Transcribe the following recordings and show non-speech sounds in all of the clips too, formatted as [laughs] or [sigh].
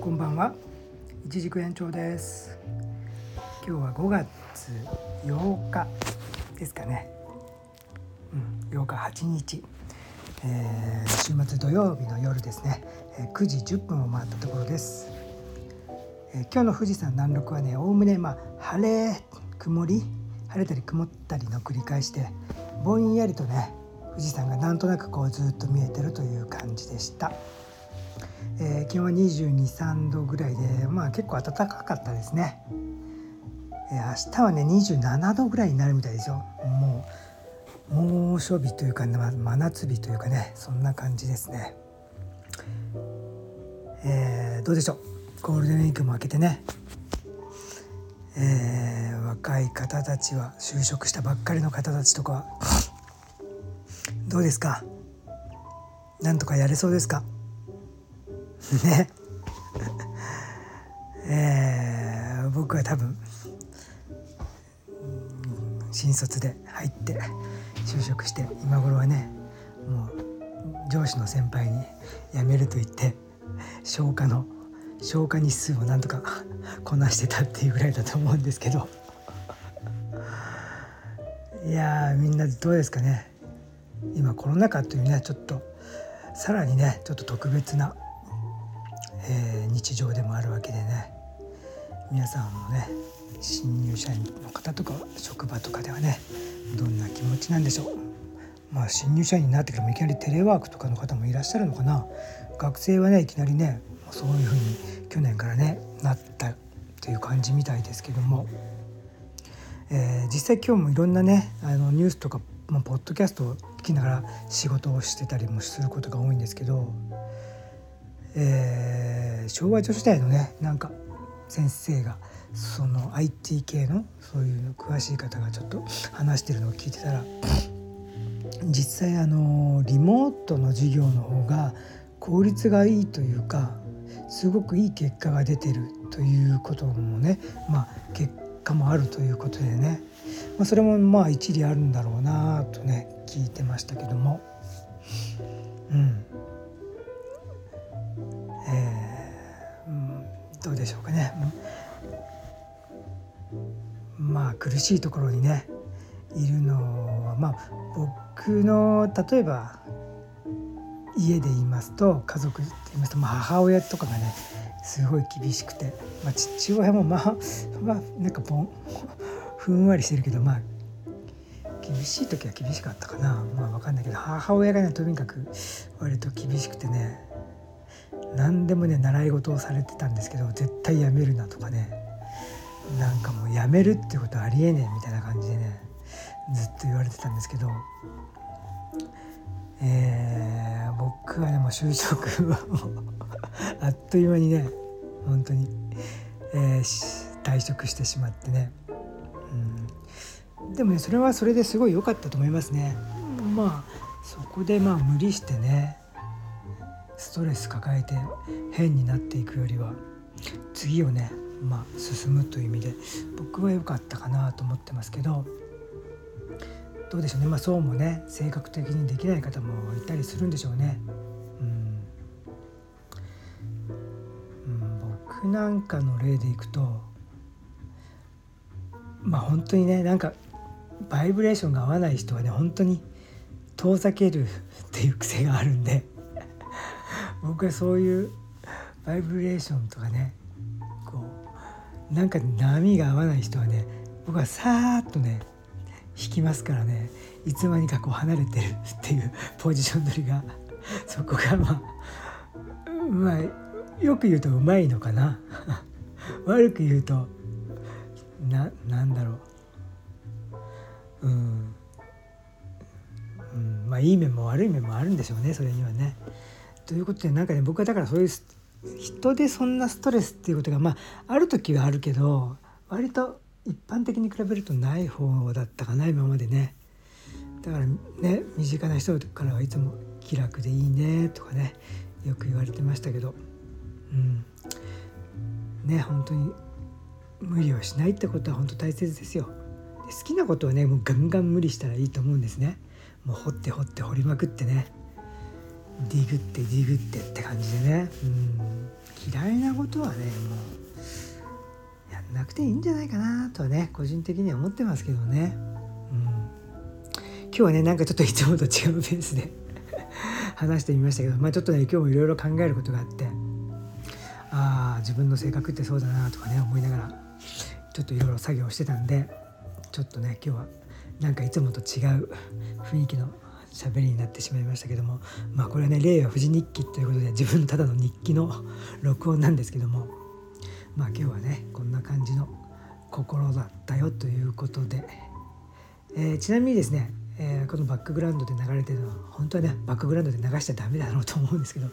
こんばんは。一軸延長です。今日は5月8日ですかね。うん8日8日、えー、週末土曜日の夜ですね。え9時10分を回ったところです、えー、今日の富士山南麓はねおおむねまあ晴れ曇り晴れたり曇ったりの繰り返しでぼんやりとね富士山がなんとなくこうずっと見えてるという感じでした、えー、気温は2 2 3度ぐらいでまあ結構暖かかったですね、えー、明日はね27度ぐらいになるみたいですよ。もう猛暑日というか、ま、真夏日というかねそんな感じですね。えー、どうでしょう？ゴールデンウィークも明けてね。えー、若い方たちは就職したばっかりの方たちとかどうですか？なんとかやれそうですか？[laughs] ね。[laughs] えー、僕は多分新卒で入って就職して今頃はねもう上司の先輩に辞めると言って消化の消化日数をなんとか [laughs] こなしてたっていうぐらいだと思うんですけど。いやみんなどうですかね？今コロナ禍というねちょっとさらにねちょっと特別な、えー、日常でもあるわけでね皆さんもね新入社員の方とか職場とかではねどんな気持ちなんでしょう。まあ新入社員になってからもいきなりテレワークとかの方もいらっしゃるのかな。学生はねいきなりねそういうふうに去年からねなったという感じみたいですけども、えー、実際今日もいろんなねあのニュースとか、まあ、ポッドキャストをきながら仕事をしてたりもすることが多いんですけど、えー、昭和女子大のねなんか先生がその IT 系のそういうの詳しい方がちょっと話してるのを聞いてたら実際あのリモートの授業の方が効率がいいというかすごくいい結果が出てるということもねまあ結果もあるということでね、まあ、それもまあ一理あるんだろうなとね聞いてましたけども。うん。えー、うん、どうでしょうかね。まあ苦しいところにねいるのはまあ僕の例えば家で言いますと家族で言いますと、まあ、母親とかがねすごい厳しくて、まあ、父親もまあ、まあ、なんかぼんふんわりしてるけどまあ厳しい時は厳しかったかな。まあ分かんないけど母親がねとにかく割と厳しくてね何でもね習い事をされてたんですけど絶対やめるなとかねなんかもうやめるってことありえねえみたいな感じでねずっと言われてたんですけどえー、僕はでもう就職はもうあっという間にね本当に、えー、退職してしまってね、でもねそれはそれですごい良かったと思いますね。まあそこでまあ無理してねストレス抱えて変になっていくよりは次をねまあ進むという意味で僕は良かったかなと思ってますけどどうでしょうね。まあそうもね性格的にできない方もいたりするんでしょうね。うん、うん、僕なんかの例でいくとまあ本当にねなんかバイブレーションが合わない人はね本当に遠ざけるっていう癖があるんで [laughs] 僕はそういうバイブレーションとかねこうなんか波が合わない人はね僕はさーっとね引きますからねいつの間にかこう離れてるっていうポジション取りがそこがまあまあよく言うとうまいのかな。[laughs] 悪く言うとななんだろう。うん、うん、まあいい面も悪い面もあるんでしょうねそれにはね。ということでなんかね僕はだからそういう人でそんなストレスっていうことがまあある時はあるけど割と一般的に比べるとない方だったかな今までね。だからね身近な人からはいつも「気楽でいいね」とかねよく言われてましたけど。うん。ね本当に無理をしないってことは本当大切ですよ。好きなことはねもうガンガン無理したらいいと思うんですね。もう掘って掘って掘りまくってね。ディグってディグってって感じでね、うん、嫌いなことはねもうやんなくていいんじゃないかなとはね個人的には思ってますけどね、うん、今日はねなんかちょっといつもと違うペースで [laughs] 話してみましたけどまあちょっとね今日もいろいろ考えることがあってああ自分の性格ってそうだなとかね思いながらちょっといろいろ作業してたんでちょっとね今日はなんかいつもと違う雰囲気の喋りになってしまいましたけどもまあこれはね「令和富士日記」ということで自分ただの日記の録音なんですけどもまあ今日はねこんな感じの心だったよということで、えー、ちなみにですね、えー、このバックグラウンドで流れてるのは本当はねバックグラウンドで流しちゃダメだろうと思うんですけど、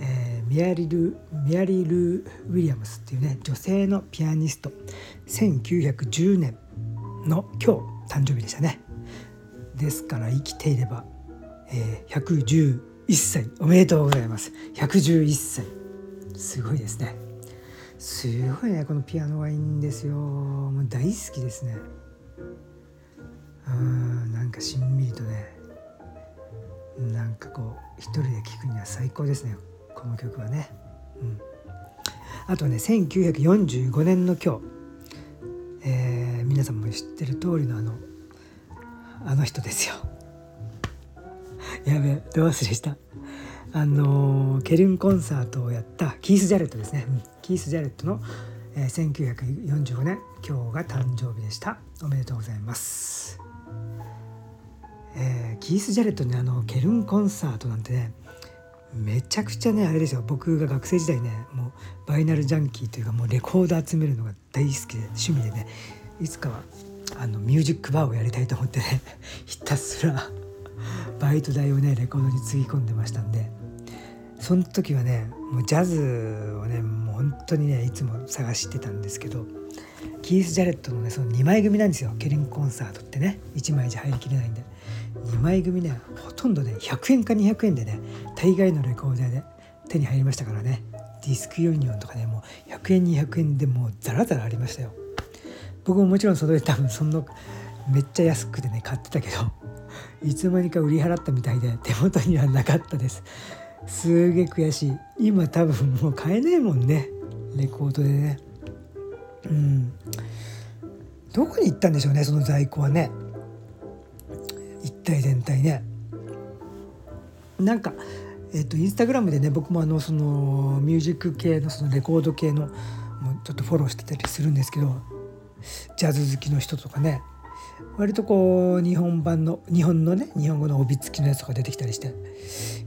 えー、ミアリルミアリル・ウィリアムスっていうね女性のピアニスト1910年の今日誕生日でしたね。ですから生きていれば、えー、111歳。おめでとうございます。111歳。すごいですね。すごいねこのピアノがいいんですよ。もう大好きですね。うんなんかしんみりとねなんかこう一人で聴くには最高ですね。この曲はね、うん、あとね1945年の今日、皆さんも知ってる通りのあのあの人ですよ。やべえど忘れした。あのケルンコンサートをやったキース・ジャレットですね、うん、キース・ジャレットの、えー、1945年今日が誕生日でした。おめでとうございます、えー、キース・ジャレットねあのケルンコンサートなんてねめちゃくちゃねあれですよ。僕が学生時代ねもうバイナルジャンキーというかもうレコード集めるのが大好きで趣味でねいつかはあのミュージックバーをやりたいと思ってね [laughs] ひたすらバイト代をねレコードにつぎ込んでましたんでその時はねもうジャズをねもう本当にねいつも探してたんですけどキース・ジャレットのねその2枚組なんですよ。ケリンコンサートってね1枚じゃ入りきれないんで。2枚組ねほとんどね100円か200円でね大概のレコーダーで手に入りましたからね。ディスクユニオンとかねもう100円200円でもうザラザラありましたよ。僕ももちろんそれで多分そんなめっちゃ安くてね買ってたけど [laughs] いつの間にか売り払ったみたいで手元にはなかったです。すげえ悔しい。今多分もう買えないもんね。レコードでね。うん。どこに行ったんでしょうねその在庫はね。一体全体ね。なんかえっ、とインスタグラムでね僕もあのそのミュージック系のそのレコード系のちょっとフォローしてたりするんですけどジャズ好きの人とかね割とこう日本版の日本のね日本語の帯付きのやつとか出てきたりして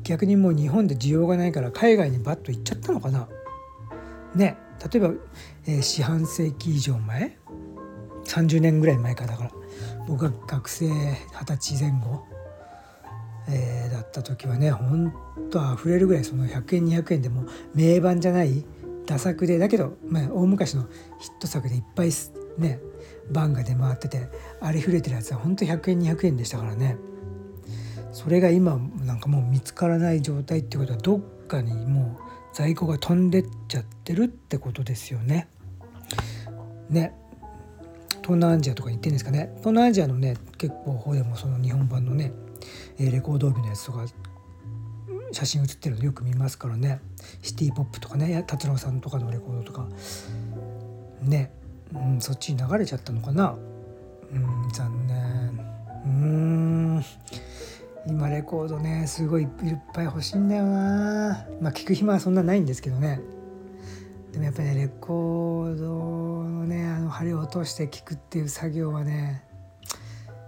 逆にもう日本で需要がないから海外にバッと行っちゃったのかな。ね例えば、えー、四半世紀以上前30年ぐらい前かだから僕が学生二十歳前後、えー、だった時はねほんと溢れるぐらいその100円200円でも名盤じゃないダ作でだけど、まあ、大昔のヒット作でいっぱいね番が出回っててありふれてるやつはほんと100円200円でしたからね。それが今なんかもう見つからない状態ってことはどっかにもう在庫が飛んでっちゃってるってことですよね。ね。東南アジアとかに行ってんですかね。東南アジアのね結構方でもその日本版のねレコード帯のやつとか写真写ってるのよく見ますからね。シティ・ポップとかね達郎さんとかのレコードとか。ね。うん、そっちに流れちゃったのかな？うん残念。うん。今レコードねすごいいっぱい欲しいんだよな。まあ聞く暇はそんなないんですけどね。でもやっぱりねレコードのねあの針を落として聞くっていう作業はね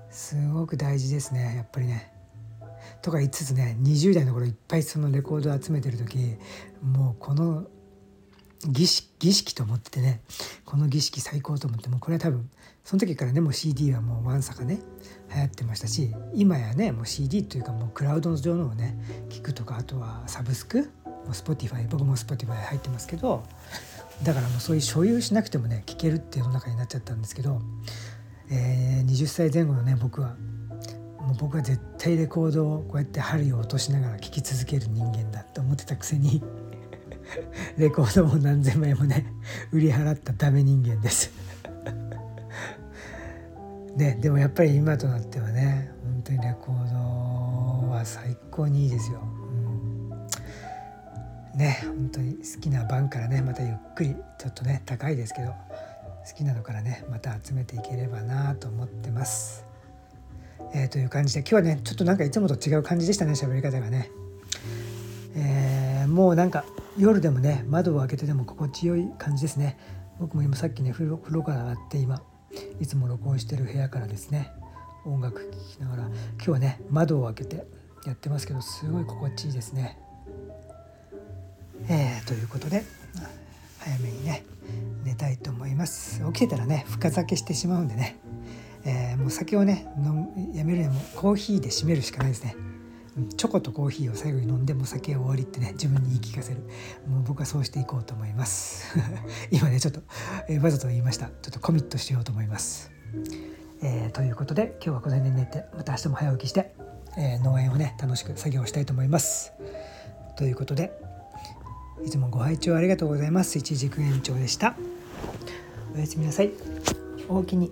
すごく大事ですねやっぱりね。とか言いつつね20代の頃いっぱいそのレコードを集めてる時もうこの儀式儀式と思っててねこの儀式最高と思ってもうこれは多分その時からねもう CD はもうわんさかね流行ってましたし今やねもう CD というかもうクラウド上のをね聞くとかあとはサブスクもう Spotify 僕も Spotify 入ってますけどだからもうそういう所有しなくてもね聴けるっていう世の中になっちゃったんですけど、えー、20歳前後のね僕はもう僕は絶対レコードをこうやって針を落としながら聴き続ける人間だって思ってたくせに。[laughs] レコードも何千枚もね売り払ったダメ人間です [laughs] ねでもやっぱり今となってはね本当にレコードは最高にいいですよ、うん、ね本当に好きな番からねまたゆっくりちょっとね高いですけど好きなのからねまた集めていければなと思ってます。えー、という感じで今日はねちょっとなんかいつもと違う感じでしたね喋り方がね。えー、もうなんか夜でもね窓を開けてでも心地よい感じですね。僕も今さっきね風呂風呂から上がって今いつも録音してる部屋からですね音楽聴きながら今日はね窓を開けてやってますけどすごい心地いいですね。えー、ということで早めにね寝たいと思います起きてたらね深酒してしまうんでね、えー、もう酒をね飲やめるにもコーヒーで締めるしかないですねチョコとコーヒーを最後に飲んでも酒終わりってね自分に言い聞かせるもう僕はそうしていこうと思います [laughs] 今ねちょっと、えー、わざと言いましたちょっとコミットしようと思います、えー、ということで今日はこの辺で寝てまた明日も早起きして、え農園をね楽しく作業したいと思いますということでいつもご拝聴ありがとうございます。一軸延長でした。おやすみなさい。おおきに。